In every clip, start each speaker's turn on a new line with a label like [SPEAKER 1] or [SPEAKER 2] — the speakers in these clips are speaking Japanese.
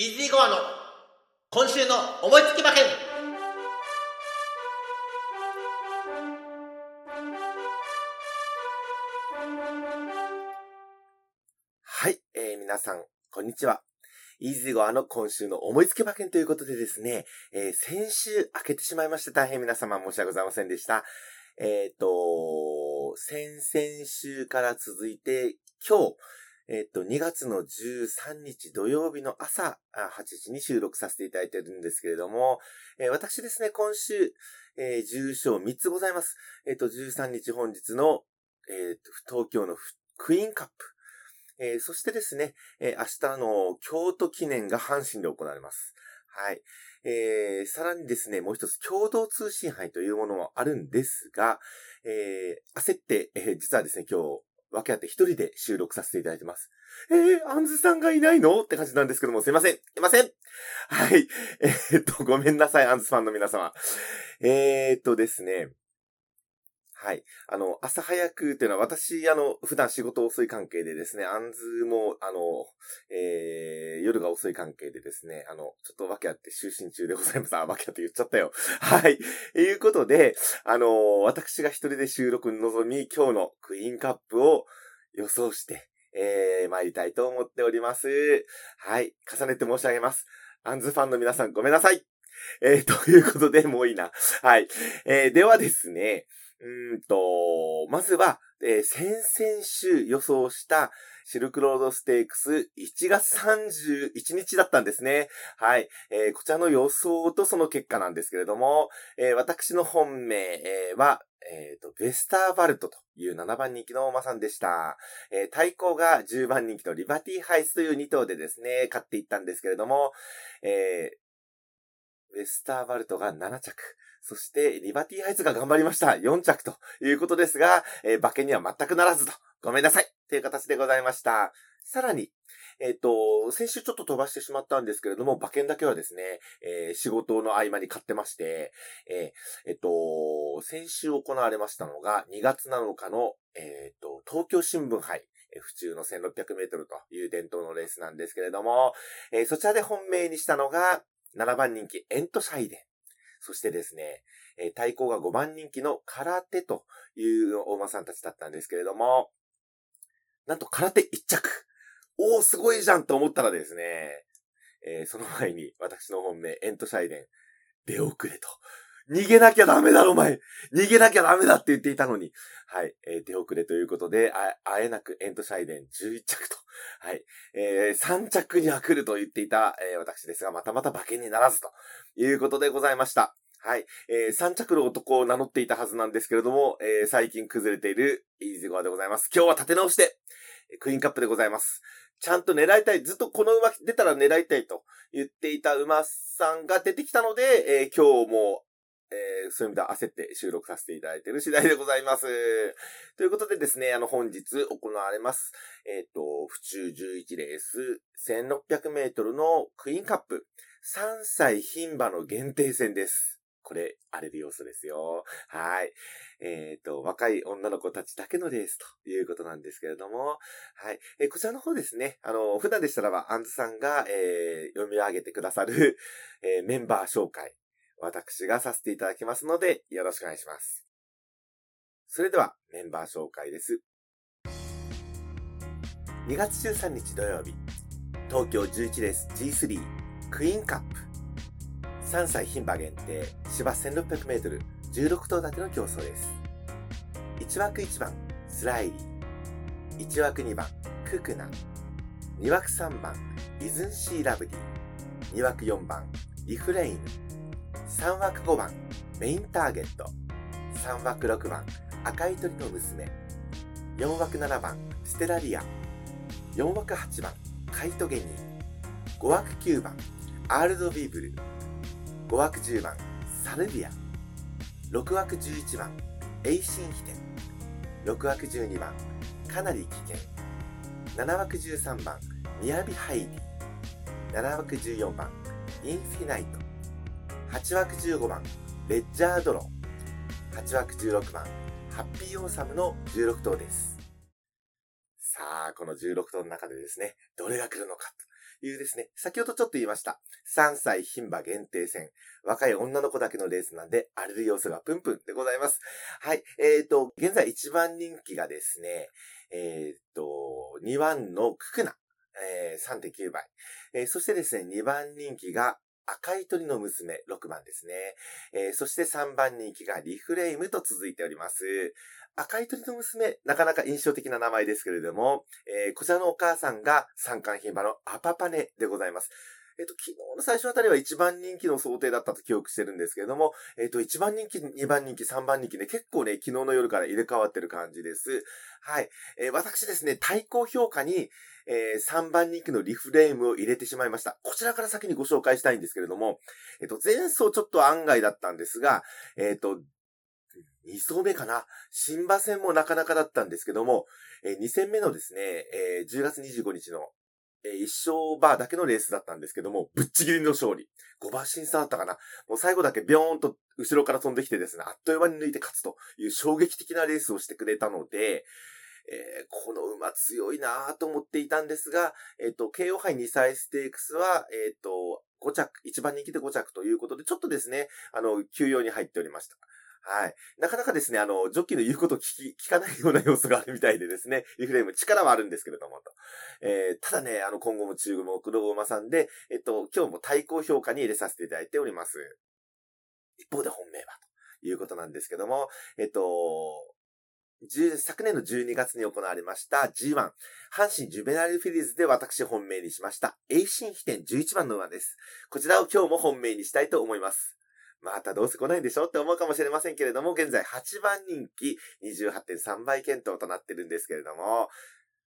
[SPEAKER 1] イージーゴアの今週の思いつき馬券
[SPEAKER 2] はい、えー、皆さん、こんにちは。イージーゴアの今週の思いつき馬券ということでですね、えー、先週開けてしまいまして大変皆様申し訳ございませんでした。えっ、ー、と、先々週から続いて、今日、えっ、と、2月の13日土曜日の朝8時に収録させていただいているんですけれども、えー、私ですね、今週、えー、重賞3つございます。えっ、と、13日本日の、えっ、と、東京のクイーンカップ、え、そしてですね、え、明日の京都記念が阪神で行われます。はい。えー、さらにですね、もう一つ共同通信杯というものもあるんですが、えー、焦って、えー、実はですね、今日、分け合って一人で収録させていただいてます。えー、アンズさんがいないの？って感じなんですけども、すいません。いません。はい。えー、っと、ごめんなさい、アンズファンの皆様。えー、っとですね、はい。あの、朝早くっていうのは私、あの、普段仕事遅い関係でですね、アンズも、あの、えー、夜が遅い関係でですね、あの、ちょっと訳あって就寝中でございます。あ、訳あって言っちゃったよ。はい。いうことで、あの、私が一人で収録に臨み、今日のクイーンカップを予想して、えー、参りたいと思っております。はい。重ねて申し上げます。アンズファンの皆さんごめんなさい。えー、ということで、もういいな。はい。えー、ではですね、うんと、まずは、えー、先々週予想したシルクロードステークス1月31日だったんですね。はい。えー、こちらの予想とその結果なんですけれども、えー、私の本命、は、えっ、と、ベスターバルトという7番人気の馬さんでした。え対抗が10番人気のリバティハイスという2頭でですね、勝っていったんですけれども、えベスターバルトが7着。そして、リバティハイツが頑張りました。4着ということですが、えー、馬券には全くならずと。ごめんなさいという形でございました。さらに、えっ、ー、と、先週ちょっと飛ばしてしまったんですけれども、馬券だけはですね、えー、仕事の合間に買ってまして、えー、えっ、と、先週行われましたのが、2月7日の、えっ、と、東京新聞杯、府中の1600メートルという伝統のレースなんですけれども、えそちらで本命にしたのが、7番人気エントシャイデン。そしてですね、え対抗が5番人気の空手というお馬さんたちだったんですけれども、なんと空手1着。おー、すごいじゃんと思ったらですね、えー、その前に私の本命、エントシャイデン、出遅れと。逃げなきゃダメだろ、お前逃げなきゃダメだって言っていたのに。はい。えー、出遅れということで、あ、あえなくエントシャイデン11着と。はい。えー、3着には来ると言っていた、えー、私ですが、またまた馬券にならずということでございました。はい。えー、3着の男を名乗っていたはずなんですけれども、えー、最近崩れているイージーゴアでございます。今日は立て直して、クイーンカップでございます。ちゃんと狙いたい。ずっとこの馬出たら狙いたいと言っていた馬さんが出てきたので、えー、今日もえー、そういう意味では焦って収録させていただいている次第でございます。ということでですね、あの、本日行われます、えっ、ー、と、府中11レース、1600メートルのクイーンカップ、3歳牝馬の限定戦です。これ、荒れる要素ですよ。はい。えっ、ー、と、若い女の子たちだけのレースということなんですけれども、はい。えー、こちらの方ですね、あの、普段でしたらば、アンズさんが、えー、読み上げてくださる、えメンバー紹介、私がさせていただきますので、よろしくお願いします。それでは、メンバー紹介です。2月13日土曜日、東京11レース G3 クイーンカップ。3歳牝馬限定芝1600メートル16頭立ての競争です。1枠1番、スライリー。1枠2番、ククナ。2枠3番、イズンシーラブディ。2枠4番、リフレイン。3枠5番、メインターゲット。3枠6番、赤い鳥の娘。4枠7番、ステラリア。4枠8番、カイトゲニー。5枠9番、アールドヴィーヴル。5枠10番、サルビア。6枠11番、エイシンヒテン。6枠12番、かなり危険。7枠13番、ミヤビハイディ。7枠14番、インフィナイト。8枠15番、レッジャードロ。8枠16番、ハッピーオーサムの16頭です。さあ、この16頭の中でですね、どれが来るのかというですね、先ほどちょっと言いました。3歳牝馬限定戦。若い女の子だけのレースなんで、荒れる要素がプンプンでございます。はい。えっ、ー、と、現在一番人気がですね、えっ、ー、と、2番のククナ。えー、3.9倍。えー、そしてですね、2番人気が赤い鳥の娘、6番ですね。えー、そして3番人気がリフレイムと続いております。赤い鳥の娘、なかなか印象的な名前ですけれども、えー、こちらのお母さんが三冠牝馬のアパパネでございます。えっ、と、昨日の最初あたりは1番人気の想定だったと記憶してるんですけれども、えっ、と、1番人気、2番人気、3番人気ね、結構ね、昨日の夜から入れ替わってる感じです。はい。えー、私ですね、対抗評価に、えー、3番人気のリフレームを入れてしまいました。こちらから先にご紹介したいんですけれども、えっ、と、前走ちょっと案外だったんですが、えっ、と、2走目かな？新馬戦もなかなかだったんですけども、えー、2戦目のですね、えー、10月25日の、えー、一勝バーだけのレースだったんですけども、ぶっちぎりの勝利。5馬審査だったかなもう最後だけビョーンと後ろから飛んできてですね、あっという間に抜いて勝つという衝撃的なレースをしてくれたので、えー、この馬強いなぁと思っていたんですが、えっ、ー、と、KO 杯2歳ステークスは、えっ、ー、と、5着、一番人気で5着ということで、ちょっとですね、あの、休養に入っておりました。はい。なかなかですね、あの、ジョッキーの言うことを聞き、聞かないような要素があるみたいでですね、リフレーム力はあるんですけれども、と。えー、ただね、あの、今後も中国の馬さんで、えっと、今日も対抗評価に入れさせていただいております。一方で本命は、ということなんですけども、えっと、昨年の12月に行われました G1、阪神ジュベナルフィリーズで私本命にしました、栄新飛天11番の馬です。こちらを今日も本命にしたいと思います。またどうせ来ないんでしょって思うかもしれませんけれども、現在8番人気28.3倍検討となってるんですけれども、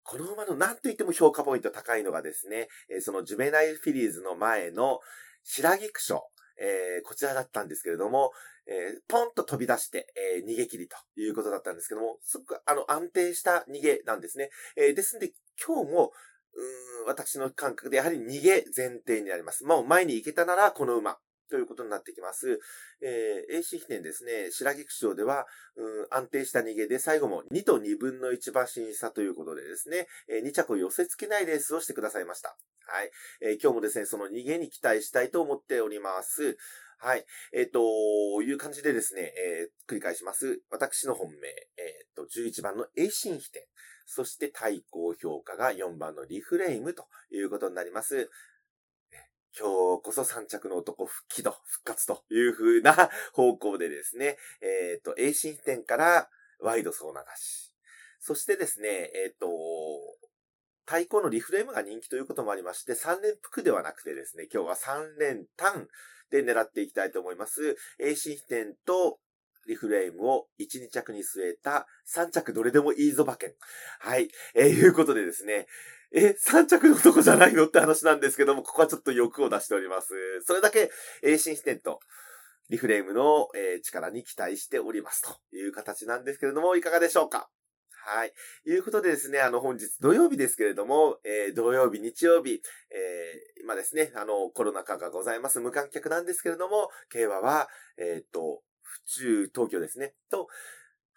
[SPEAKER 2] この馬の何と言っても評価ポイント高いのがですね、そのジュベナイルフィリーズの前の白菊賞、えー、こちらだったんですけれども、えー、ポンと飛び出して、えー、逃げ切りということだったんですけども、すごくあの安定した逃げなんですね。え、ですんで、今日も、うん、私の感覚でやはり逃げ前提になります。もう前に行けたならこの馬。ということになってきます。えー、AC 比年ですね、白菊賞では、うん、安定した逃げで最後も2と2分の1馬審査ということでですね、えー、2着を寄せ付けないレースをしてくださいました。はい。えー、今日もですね、その逃げに期待したいと思っております。はい。えっ、ー、と、いう感じでですね、えー、繰り返します。私の本命、えっ、ー、と、11番の A 新比点。そして対抗評価が4番のリフレームということになります。今日こそ三着の男復帰と、復活という風な方向でですね、えっ、ー、と、A 新店からワイド総流し。そしてですね、えっ、ー、と、対抗のリフレームが人気ということもありまして、3連服ではなくてですね、今日は3連単で狙っていきたいと思います。A 新店とリフレームを1、2着に据えた3着どれでもいいぞ馬券。はい。えー、いうことでですね、え、3着の男じゃないのって話なんですけども、ここはちょっと欲を出しております。それだけ、えー、新視点と、リフレームの、えー、力に期待しておりますという形なんですけれども、いかがでしょうか？はい。いうことでですね、あの、本日土曜日ですけれども、えー、土曜日、日曜日、えー、今ですね、あの、コロナ禍がございます。無観客なんですけれども、競馬は、えっ、と、府中、東京ですね、と、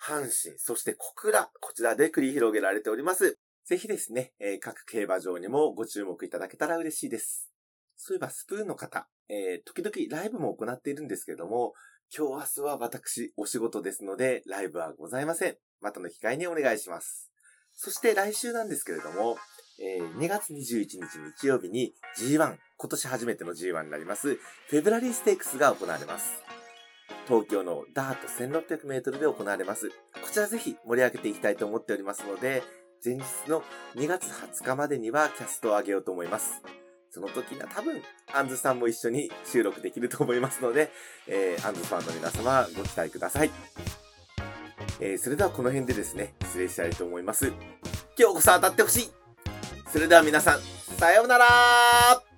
[SPEAKER 2] 阪神、そして小倉、こちらで繰り広げられております。ぜひですね、えー、各競馬場にもご注目いただけたら嬉しいです。そういえばスプーンの方、えー、時々ライブも行っているんですけども、今日明日は私お仕事ですので、ライブはございません。またの機会にお願いします。そして来週なんですけれども、えー、2月21日日曜日に G1、今年初めての G1 になります、フェブラリーステークスが行われます。東京のダート1600メートルで行われます。こちらぜひ盛り上げていきたいと思っておりますので、前日の2月20日までにはキャストを上げようと思います。その時には多分、アンズさんも一緒に収録できると思いますので、えー、アンズファンの皆様ご期待ください。えー、それではこの辺でですね、失礼したいと思います。今日こそ当たってほしいそれでは皆さん、さようなら